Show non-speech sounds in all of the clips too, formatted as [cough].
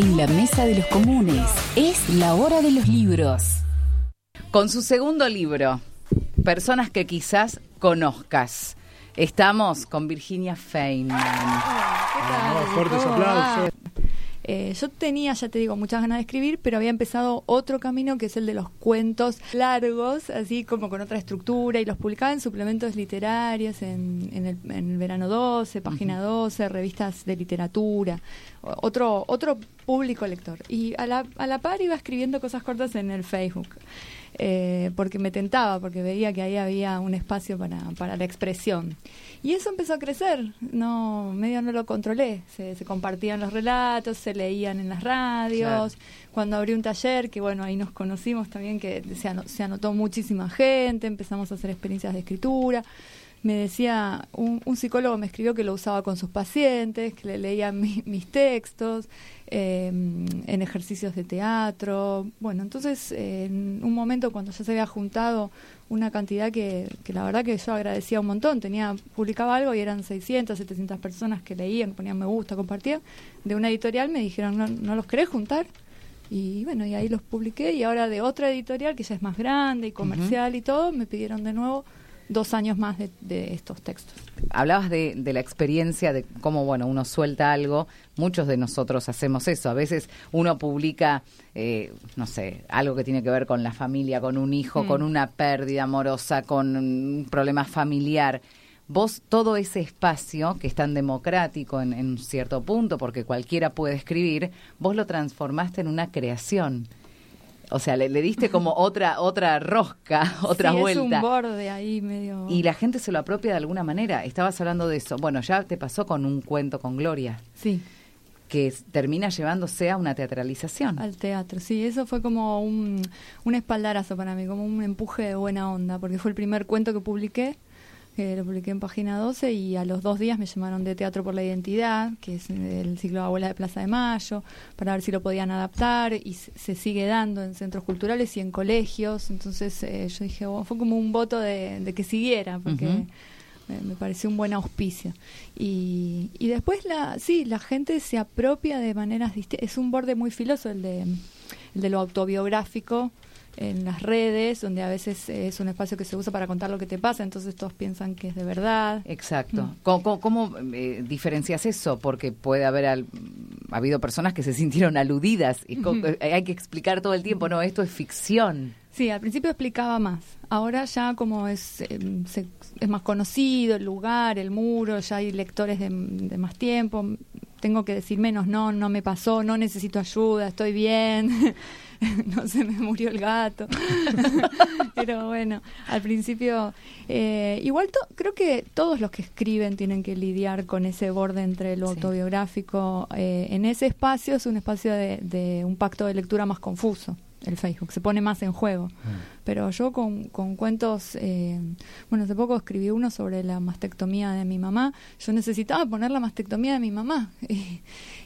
En la mesa de los comunes es la hora de los libros. Con su segundo libro, Personas que quizás conozcas. Estamos con Virginia Feynman. Ah, fuertes aplausos. Eh, yo tenía, ya te digo, muchas ganas de escribir, pero había empezado otro camino que es el de los cuentos largos, así como con otra estructura, y los publicaba en suplementos literarios, en, el, en el, Verano 12, Página 12, revistas de literatura, otro, otro público lector. Y a la, a la par iba escribiendo cosas cortas en el Facebook. Eh, porque me tentaba, porque veía que ahí había un espacio para, para la expresión. Y eso empezó a crecer, no medio no lo controlé, se, compartían los relatos, se leían en las radios, cuando abrí un taller, que bueno, ahí nos conocimos también, que se, se anotó muchísima gente, empezamos a hacer experiencias de escritura. Me decía, un, psicólogo me escribió que lo usaba con sus pacientes, que le leía mis textos, em, en ejercicios de teatro. Bueno, entonces en un momento cuando ya se había juntado una cantidad que, que, la verdad que yo agradecía un montón, tenía publicaba algo y eran 600, 700 personas que leían, ponían me gusta, compartían, de una editorial me dijeron, ¿no, no los querés juntar? Y bueno, y ahí los publiqué y ahora de otra editorial que ya es más grande y comercial y todo, me pidieron de nuevo dos años más de, estos textos. Hablabas de, la experiencia, de cómo, bueno, uno suelta algo. Muchos de nosotros hacemos eso. A veces uno publica, eh, no sé, algo que tiene que ver con la familia, con un hijo, con mm. una pérdida amorosa, con un problema familiar. Vos, todo ese espacio que es tan democrático en, en un cierto punto, porque cualquiera puede escribir, vos lo transformaste en una creación. O sea, le, diste como [laughs] otra otra rosca, [laughs] otra vuelta. Es un borde ahí medio. Y la gente se lo apropia de alguna manera. Estabas hablando de eso. Bueno, ya te pasó con un cuento con Gloria. Sí. Que termina llevándose a una teatralización. Al teatro, sí. Eso fue como un, un espaldarazo para mí, como un empuje de buena onda, porque fue el primer cuento que publiqué lo publiqué en página 12 y a los dos días me llamaron de Teatro por la Identidad, que es el ciclo de Abuela de Plaza de Mayo, para ver si lo podían adaptar y se sigue dando en centros culturales y en colegios. Entonces eh, yo dije, oh, fue como un voto de, que siguiera, porque... me pareció un buen auspicio. Y, y después, la, sí, la gente se apropia de maneras distintas. Es un borde muy filoso el de, el de lo autobiográfico, en las redes, donde a veces es un espacio que se usa para contar lo que te pasa, entonces todos piensan que es de verdad. Exacto. Mm. ¿Cómo, eh, diferencias eso? Porque puede haber ha habido personas que se sintieron aludidas y eh, hay que explicar todo el tiempo, no, esto es ficción. Sí, al principio explicaba más. Ahora ya como es, em, es más conocido el lugar, el muro, ya hay lectores de, de más tiempo, tengo que decir menos, no, no me pasó, no necesito ayuda, estoy bien. [laughs] [laughs] no se me murió el gato. [laughs] Pero bueno, al principio, eh, igual creo que todos los que escriben tienen que lidiar con ese borde entre lo autobiográfico. Eh, en ese espacio es un espacio de un pacto de lectura más confuso el Facebook, se pone más en juego. Mm. Pero yo con, con cuentos, eh, bueno, hace poco escribí uno sobre la mastectomía de mi mamá. Yo necesitaba poner la mastectomía de mi mamá. [laughs]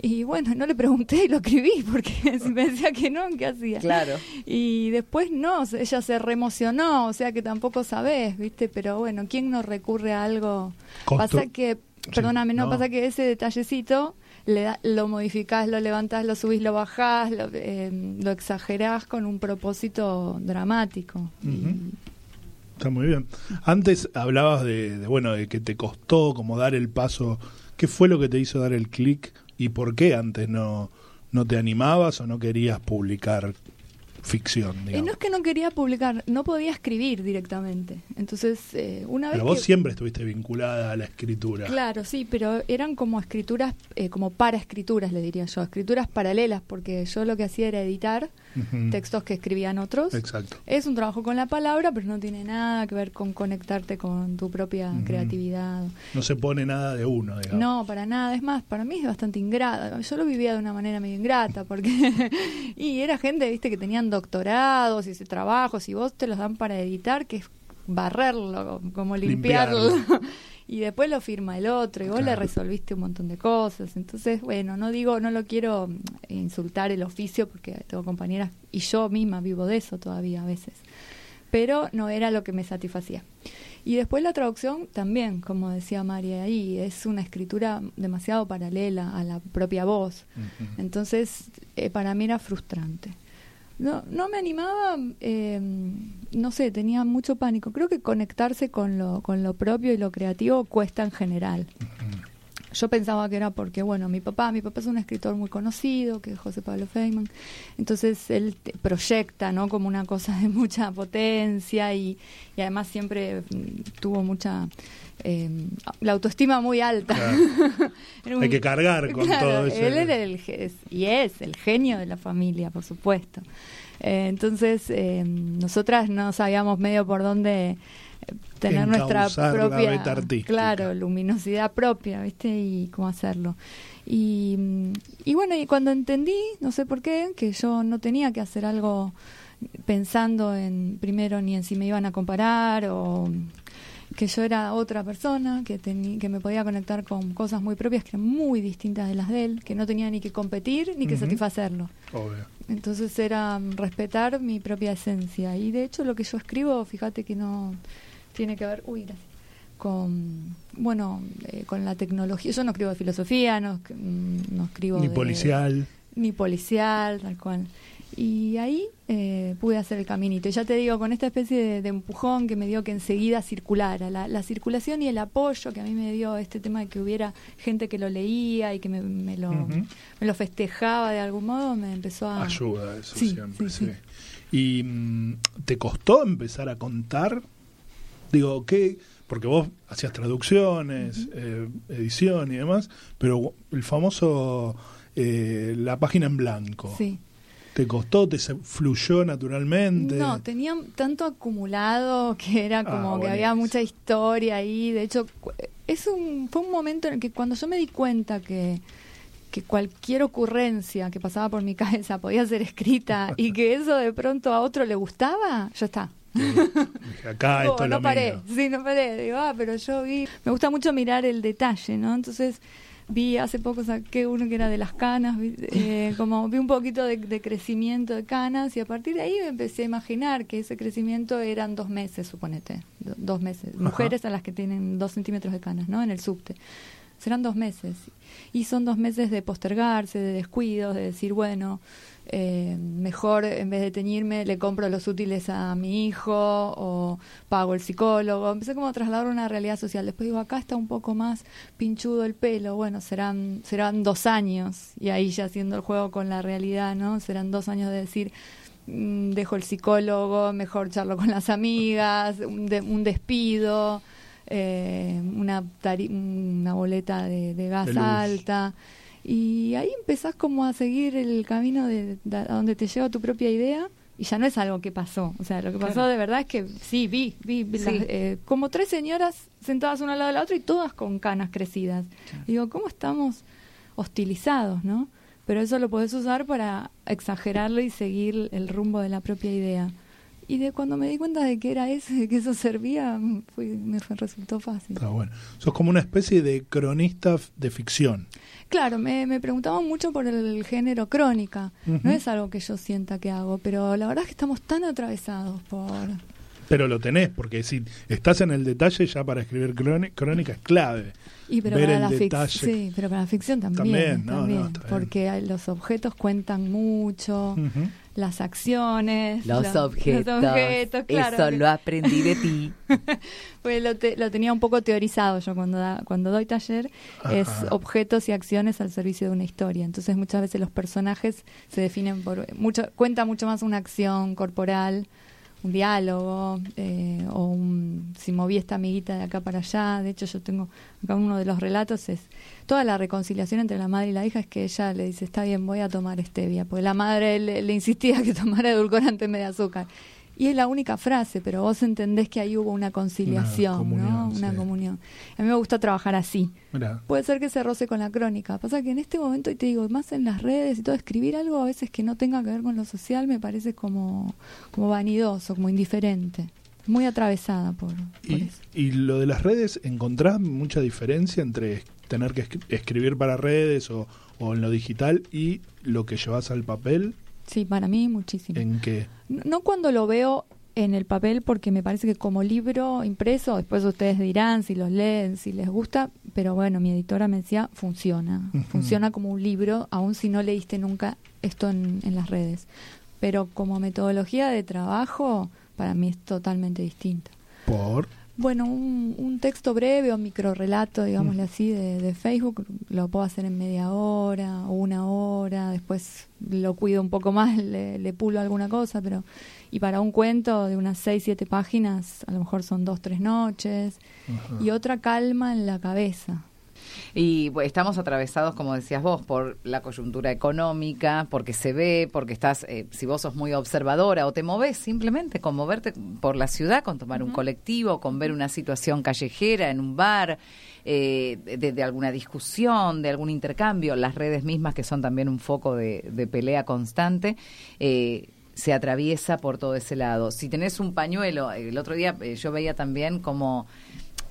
Y, bueno, no le pregunté y lo escribí porque si [laughs] me decía que no, ¿qué hacía? Claro. Y después no, ella se reemocionó, o sea que tampoco sabés, ¿viste? Pero bueno, ¿quién no recurre a algo? Pasa que, perdóname, no, pasa que ese detallecito lo modificás, lo levantás, lo subís, lo bajás, lo, eh, lo exagerás con un propósito dramático. Está muy bien. Antes hablabas de, bueno, de que te costó como dar el paso. ¿Qué fue lo que te hizo dar el clic y por qué antes no, no te animabas o no querías publicar ficción. Eh, no es que no quería publicar, no podía escribir directamente. Entonces, eh, una vez. Pero vos siempre estuviste vinculada a la escritura. Claro, sí, pero eran como escrituras, eh, como para escrituras, le diría yo, escrituras paralelas, porque yo lo que hacía era editar textos que escribían otros. Exacto. Es un trabajo con la palabra, pero no tiene nada que ver con conectarte con tu propia creatividad. No se pone nada de uno, digamos. No, para nada. Es más, para mí es bastante ingrata. Yo lo vivía de una manera medio ingrata, porque. [laughs] y era gente, viste, que tenían doctorados y ese trabajos, y vos te los dan para editar, que es barrerlo, como limpiarlo. Y después lo firma el otro y vos le resolviste un montón de cosas. Entonces, bueno, no digo, no lo quiero insultar el oficio porque tengo compañeras y yo misma vivo de eso todavía a veces. Pero no era lo que me satisfacía. Y después la traducción también, como decía María ahí, es una escritura demasiado paralela a la propia voz. Entonces, eh, para mí era frustrante. No, no me animaba, eh, no sé, tenía mucho pánico. Creo que conectarse con lo, con lo propio y lo creativo cuesta en general. Yo pensaba que era porque, bueno, mi papá, mi papá es un escritor muy conocido, que es José Pablo Feynman, entonces él proyecta, ¿no? Como una cosa de mucha potencia y, además siempre mm, tuvo mucha eh, la autoestima muy alta. [laughs] Hay que cargar con todo eso. Él era el, y es el genio de la familia, por supuesto. Eh, entonces, eh, nosotras no sabíamos medio por dónde tener nuestra propia claro luminosidad propia viste y cómo hacerlo. Y, y bueno y cuando entendí no sé por qué que yo no tenía que hacer algo pensando en primero ni en si me iban a comparar o que yo era otra persona, que, que me podía conectar con cosas muy propias que eran muy distintas de las de él, que no tenía ni que competir ni que satisfacerlo. Entonces era respetar mi propia esencia. Y de hecho lo que yo escribo, fíjate que no tiene que ver, uy, con bueno eh, con la tecnología yo no escribo de filosofía no, mm, no escribo ni policial ni policial tal cual y ahí eh, pude hacer el caminito. Y ya te digo, con esta especie de, empujón que me dio que enseguida circulara, la, circulación y el apoyo que a mí me dio este tema de que hubiera gente que lo leía y que me, lo, me lo festejaba de algún modo, me empezó a... Ayuda, eso siempre, sí. ¿Y mm, te costó empezar a contar? Digo, ¿qué...? Porque vos hacías traducciones, eh, edición y demás, pero el famoso... Eh, la página en blanco. Sí. ¿Te costó? ¿Te fluyó naturalmente? No, tenía tanto acumulado que era ah, como que había mucha historia ahí. De hecho, es un, fue un momento en el que cuando yo me di cuenta que, que cualquier ocurrencia que pasaba por mi [laughs] cabeza podía ser escrita y que eso de pronto a otro le gustaba, ya está. [laughs] acá esto no paré, sí, no paré. Digo, ah, pero yo vi, me gusta mucho mirar el detalle, ¿no? Entonces vi hace poco saqué uno que era de las canas, eh, como vi un poquito de, crecimiento de canas y a partir de ahí me empecé a imaginar que ese crecimiento eran dos meses, suponete, dos meses. Mujeres a las que tienen dos centímetros de canas, ¿no? En el subte. Serán dos meses. Y son dos meses de postergarse, de descuidos, de decir, bueno, eh, mejor en vez de teñirme le compro los útiles a mi hijo o pago el psicólogo. Empecé como a trasladar una realidad social. Después digo, acá está un poco más pinchudo el pelo. Bueno, serán, serán dos años y ahí ya haciendo el juego con la realidad, ¿no? Serán dos años de decir, mm, dejo el psicólogo, mejor charlo con las amigas, un, despido. Eh, una, una boleta de, gas alta. Y ahí empezás como a seguir el camino de, a donde te lleva tu propia idea y ya no es algo que pasó. O sea, lo que pasó de verdad es que sí, vi, vi, eh, como tres señoras sentadas una al lado de la otra y todas con canas crecidas. Digo, ¿cómo estamos hostilizados, no? Pero eso lo podés usar para exagerarlo y seguir el rumbo de la propia idea. Y de cuando me di cuenta de que era eso, de que eso servía, fue, me resultó fácil. Está bueno. Sos como una especie de cronista de ficción. Claro, me, me preguntaban mucho por el género crónica. No es algo que yo sienta que hago, pero la verdad es que estamos tan atravesados por... Pero lo tenés, porque si estás en el detalle ya para escribir crónica es clave. Y pero para la ficción, sí, pero para la ficción también, también, porque los objetos cuentan mucho las acciones. Los, objetos. Eso lo aprendí de ti. [laughs] pues lo, lo, tenía un poco teorizado yo cuando, cuando doy taller. Es objetos y acciones al servicio de una historia. Entonces muchas veces los personajes se definen por... mucho Cuenta mucho más una acción corporal un diálogo eh, o un, si moví esta amiguita de acá para allá. De hecho, yo tengo acá uno de los relatos es toda la reconciliación entre la madre y la hija es que ella le dice está bien voy a tomar stevia, porque la madre le, le insistía que [laughs] tomara edulcorante en vez de azúcar. Y es la única frase, pero vos entendés que ahí hubo una conciliación, ¿no? Una comunión. A mí me gusta trabajar así. Puede ser que se roce con la crónica. Pasa que en este momento, y te digo, más en las redes y todo, escribir algo a veces que no tenga que ver con lo social me parece como, como vanidoso, como indiferente. Muy atravesada por, y, eso. ¿Y lo de las redes, encontrás mucha diferencia entre tener que escribir para redes o, o en lo digital y lo que llevas al papel? Sí, para mí muchísimo. ¿En qué? No cuando lo veo en el papel porque me parece que como libro impreso, después ustedes dirán si los leen, si les gusta, pero bueno, mi editora me decía, funciona, funciona como un libro, aun si no leíste nunca esto en, en las redes. Pero como metodología de trabajo, para mí es totalmente distinta. ¿Por? Bueno, un, texto breve o micro relato, digámosle mm. así, de, Facebook, lo puedo hacer en media hora o una hora, después lo cuido un poco más, le, pulo alguna cosa, pero... Y para un cuento de unas seis, siete páginas, a lo mejor son dos, tres noches, y otra calma en la cabeza. Y estamos atravesados, como decías vos, por la coyuntura económica, porque se ve, porque estás, eh, si vos sos muy observadora o te moves simplemente con moverte por la ciudad, con tomar un colectivo, con ver una situación callejera en un bar, eh, de, alguna discusión, de algún intercambio, las redes mismas que son también un foco de, pelea constante. Eh, se atraviesa por todo ese lado. Si tenés un pañuelo, el otro día yo veía también como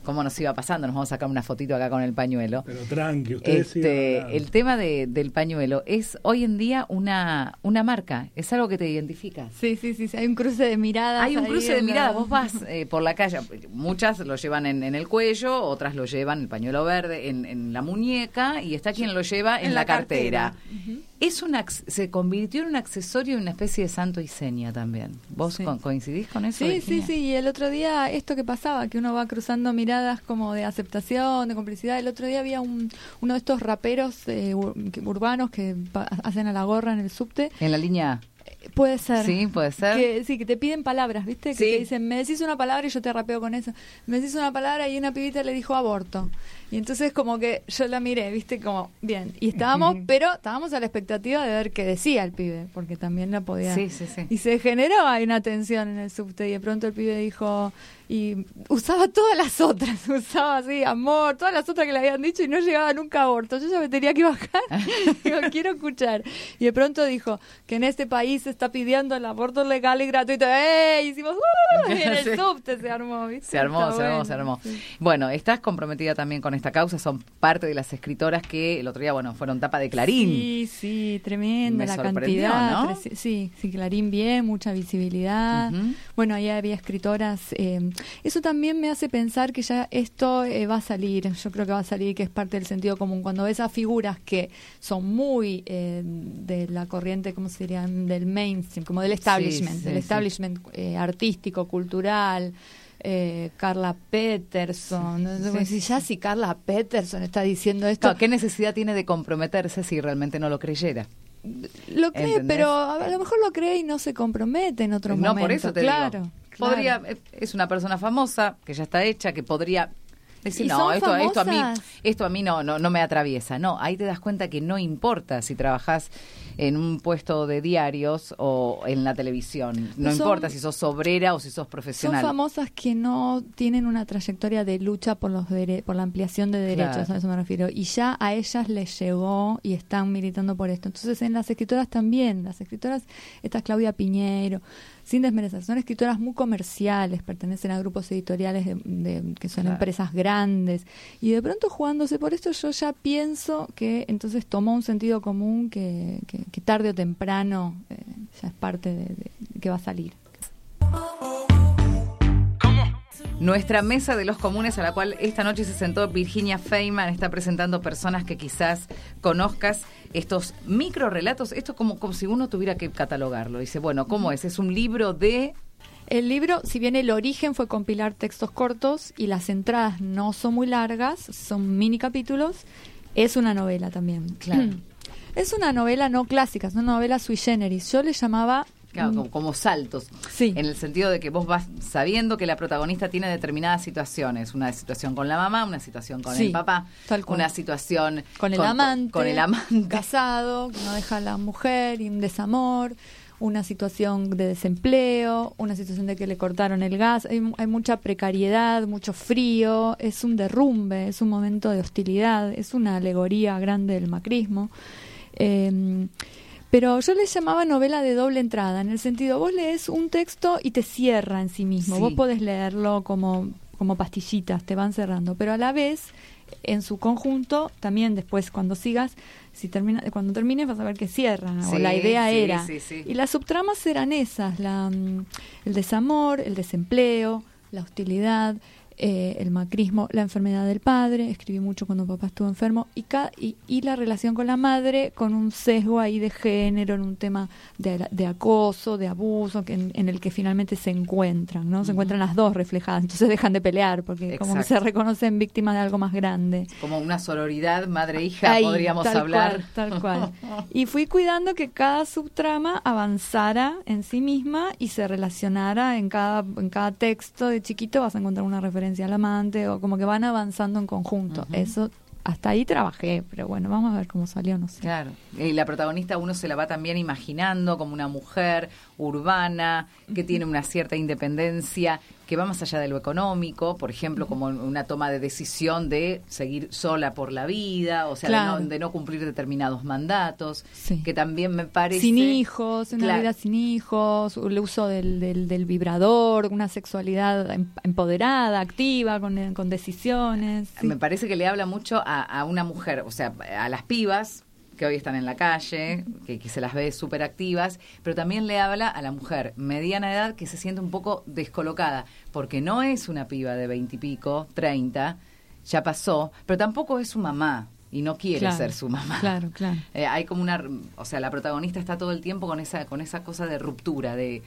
cómo nos iba pasando. Nos vamos a sacar una fotito acá con el pañuelo. Pero tranqui, ustedes este, El tema de, del pañuelo es hoy en día una, una marca, es algo que te identifica. Sí, sí, sí, hay un cruce de miradas. Hay un cruce de miradas, vos vas eh, por la calle, muchas lo llevan en, el cuello, otras lo llevan el pañuelo verde en, en la muñeca y está quien lo lleva en, la, cartera es un se convirtió en un accesorio y una especie de santo y seña también. ¿Vos coincidís con eso? Sí, sí, sí. Y el otro día, esto que pasaba, que uno va cruzando miradas como de aceptación, de complicidad. El otro día había un, uno de estos raperos eh, urbanos que hacen a la gorra en el subte. En la línea Puede ser. Sí, puede ser. Que, sí, que te piden palabras, ¿viste? Que te dicen, me decís una palabra y yo te rapeo con eso. Me decís una palabra y una pibita le dijo aborto. Y entonces como que yo la miré, ¿viste? Como, bien. Y estábamos, pero estábamos a la expectativa de ver qué decía el pibe, porque también la podía... Sí, sí, sí. Y se generó ahí una tensión en el subte y de pronto el pibe dijo, y usaba todas las otras, [laughs] usaba así, amor, todas las otras que le habían dicho y no llegaba nunca a aborto. Yo ya me tenía que bajar, [laughs] digo, quiero escuchar. Y de pronto dijo que en este país se está pidiendo el aborto legal y gratuito. ¡Ey! Hicimos, ¡uh! Y en el [laughs] subte se armó, ¿viste? Se armó, se armó, se armó. Bueno, estás comprometida también con esta causa, son parte de las escritoras que el otro día, bueno, fueron tapa de Clarín. Sí, sí, tremenda la cantidad. ¿no? Sí, sí, Clarín bien, mucha visibilidad. Bueno, ahí había escritoras... Eh, eso también me hace pensar que ya esto eh, va a salir, yo creo que va a salir, que es parte del sentido común. Cuando ves a figuras que son muy eh, de la corriente, ¿cómo se diría? Del mainstream, como del establishment, del establishment eh, artístico, cultural, Carla Peterson. si ya si Carla Peterson está diciendo esto. ¿Qué necesidad tiene de comprometerse si realmente no lo creyera? Lo cree, pero a lo mejor lo cree y no se compromete en otro momento. No, por eso te claro. Podría, eh, es una persona famosa que ya está hecha, que podría decir, no, esto, esto, a mí, esto a mí no, no, no me atraviesa. No, ahí te das cuenta que no importa si trabajas en un puesto de diarios o en la televisión. No importa si sos obrera o si sos profesional. Son famosas que no tienen una trayectoria de lucha por los por la ampliación de derechos, a eso me refiero. Y ya a ellas les llegó y están militando por esto. Entonces en las escritoras también, las escritoras, esta es Claudia Piñero, sin desmerecer, son escritoras muy comerciales, pertenecen a grupos editoriales de, que son empresas grandes, y de pronto jugándose por esto yo ya pienso que entonces tomó un sentido común que, que, tarde o temprano eh, ya es parte de, que va a salir. Nuestra mesa de los comunes a la cual esta noche se sentó Virginia Feynman está presentando personas que quizás conozcas estos micro relatos, esto como, como si uno tuviera que catalogarlo. Dice, bueno, ¿cómo es? Es un libro de... El libro, si bien el origen fue compilar textos cortos y las entradas no son muy largas, son mini capítulos, es una novela también. Claro. [clears throat] Es una novela no clásica, es una novela sui generis. Yo le llamaba Mm. como, saltos. Sí. En el sentido de que vos vas sabiendo que la protagonista tiene determinadas situaciones. Una situación con la mamá, una situación con el papá, una situación con el amante, con el amante. [laughs] Casado, que no deja a la mujer y un desamor una situación de desempleo, una situación de que le cortaron el gas, hay, hay, mucha precariedad, mucho frío, es un derrumbe, es un momento de hostilidad, es una alegoría grande del macrismo. Eh, pero yo les llamaba novela de doble entrada, en el sentido, vos lees un texto y te cierra en sí mismo. Vos podés leerlo como, como pastillitas, te van cerrando, pero a la vez en su conjunto, también después cuando sigas, si termina, cuando termines vas a ver que cierra, o la idea era. y las subtramas eran esas, la, mm, el desamor, el desempleo, la hostilidad, eh, el macrismo, la enfermedad del padre, escribí mucho cuando papá estuvo enfermo, y, y, la relación con la madre con un sesgo ahí de género, en un tema de, acoso, de abuso, que en, el que finalmente se encuentran, ¿no? Se encuentran las dos reflejadas, entonces dejan de pelear, porque como se reconocen víctimas de algo más grande. Como una sororidad madre-hija, podríamos hablar. tal cual. [laughs] Y fui cuidando que cada subtrama avanzara en sí misma y se relacionara en cada, en cada texto de chiquito, vas a encontrar una referencia al amante, o como que van avanzando en conjunto. Eso hasta ahí trabajé, pero bueno, vamos a ver cómo salió, no sé. Claro, y la protagonista uno se la va también imaginando como una mujer urbana, que tiene una cierta independencia, que va más allá de lo económico, por ejemplo, como una toma de decisión de seguir sola por la vida, o sea, de, no, cumplir determinados mandatos, que también me parece... Sin hijos, una vida sin hijos, el uso del, del, vibrador, una sexualidad em, empoderada, activa, con, con decisiones. Me parece que le habla mucho a, a una mujer, o sea, a las pibas, que hoy están en la calle, que, se las ve súper activas, pero también le habla a la mujer mediana edad que se siente un poco descolocada, porque no es una piba de veintipico, treinta, ya pasó, pero tampoco es su mamá y no quiere ser su mamá. Claro, claro. [laughs] Eh, hay como una, o sea, la protagonista está todo el tiempo con esa, con esa cosa de ruptura, de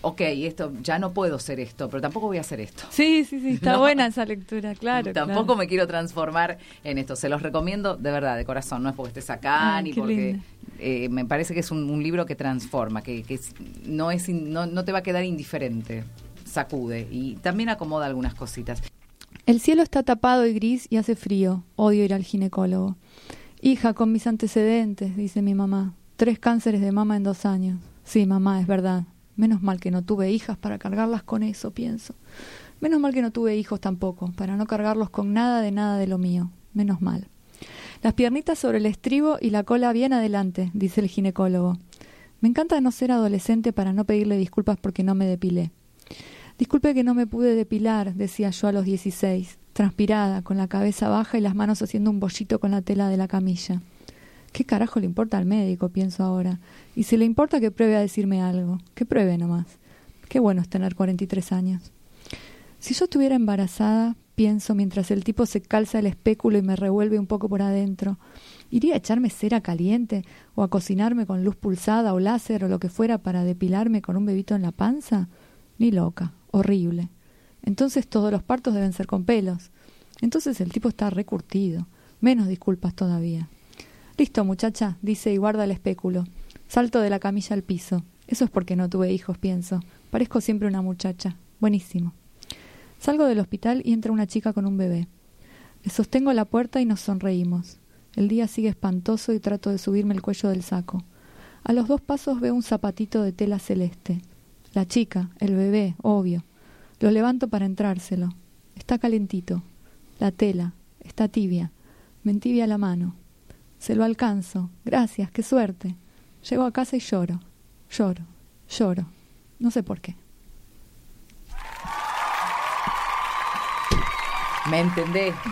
ok, esto ya no puedo ser esto, pero tampoco voy a hacer esto. Sí, sí, sí, está [laughs] buena esa lectura, claro. Tampoco me quiero transformar en esto. Se los recomiendo de verdad, de corazón. No es porque estés acá ni porque eh, me parece que es un, libro que transforma, que, que no es no, no te va a quedar indiferente, sacude y también acomoda algunas cositas. El cielo está tapado y gris y hace frío. Odio ir al ginecólogo. Hija, con mis antecedentes, dice mi mamá. Tres cánceres de mama en dos años. Sí, mamá, es verdad. Menos mal que no tuve hijas para cargarlas con eso, pienso. Menos mal que no tuve hijos tampoco, para no cargarlos con nada de nada de lo mío. Menos mal. Las piernitas sobre el estribo y la cola bien adelante, dice el ginecólogo. Me encanta no ser adolescente para no pedirle disculpas porque no me depilé. Disculpe que no me pude depilar, decía yo a los dieciséis, transpirada, con la cabeza baja y las manos haciendo un bollito con la tela de la camilla. ¿Qué carajo le importa al médico? pienso ahora. Y si le importa que pruebe a decirme algo, que pruebe nomás. Qué bueno es tener 43 años. Si yo estuviera embarazada, pienso mientras el tipo se calza el espéculo y me revuelve un poco por adentro, ¿iría a echarme cera caliente o a cocinarme con luz pulsada o láser o lo que fuera para depilarme con un bebito en la panza? Ni loca, horrible. Entonces todos los partos deben ser con pelos. Entonces el tipo está recurtido. Menos disculpas todavía. Listo, muchacha, dice y guarda el espéculo. Salto de la camilla al piso. Eso es porque no tuve hijos, pienso. Parezco siempre una muchacha. Buenísimo. Salgo del hospital y entra una chica con un bebé. Le sostengo la puerta y nos sonreímos. El día sigue espantoso y trato de subirme el cuello del saco. A los dos pasos veo un zapatito de tela celeste. La chica, el bebé, obvio. Lo levanto para entrárselo. Está calentito. La tela, está tibia. Me entibia la mano. Se lo alcanzo. Gracias, qué suerte. Llego a casa y lloro. Lloro. Lloro. No sé por qué. Me entendés.